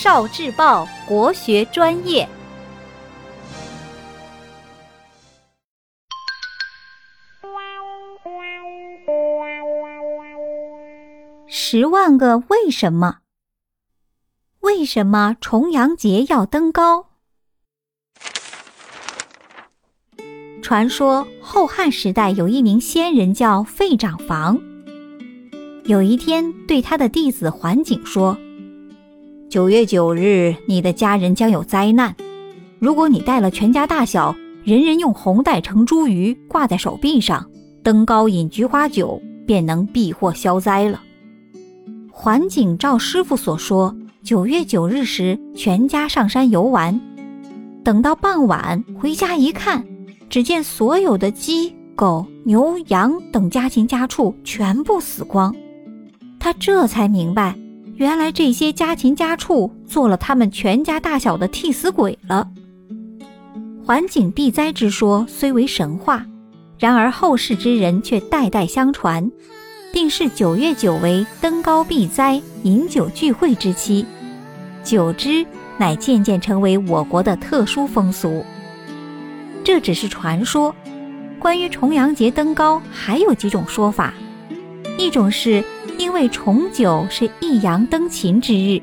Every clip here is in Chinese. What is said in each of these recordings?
少智报国学专业。十万个为什么？为什么重阳节要登高？传说后汉时代有一名仙人叫费长房。有一天，对他的弟子桓景说：“九月九日，你的家人将有灾难。如果你带了全家大小，人人用红带盛茱萸挂在手臂上，登高饮菊花酒，便能避祸消灾了。”桓景照师傅所说，九月九日时，全家上山游玩。等到傍晚回家一看，只见所有的鸡、狗、牛、羊等家禽家畜全部死光。他这才明白，原来这些家禽家畜做了他们全家大小的替死鬼了。环境避灾之说虽为神话，然而后世之人却代代相传，并视九月九为登高避灾、饮酒聚会之期，久之乃渐渐成为我国的特殊风俗。这只是传说，关于重阳节登高还有几种说法，一种是。因为重九是一阳登秦之日，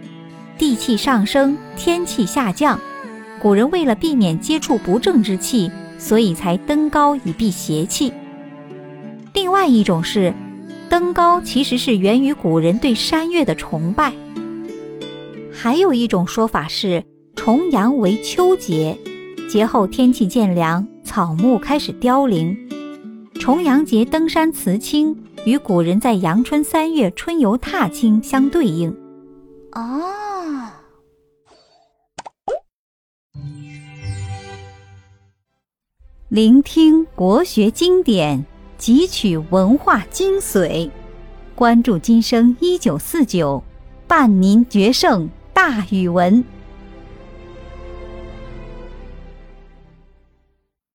地气上升，天气下降，古人为了避免接触不正之气，所以才登高以避邪气。另外一种是，登高其实是源于古人对山岳的崇拜。还有一种说法是，重阳为秋节，节后天气渐凉，草木开始凋零，重阳节登山辞青。与古人在阳春三月春游踏青相对应。哦，聆听国学经典，汲取文化精髓，关注今生一九四九，伴您决胜大语文。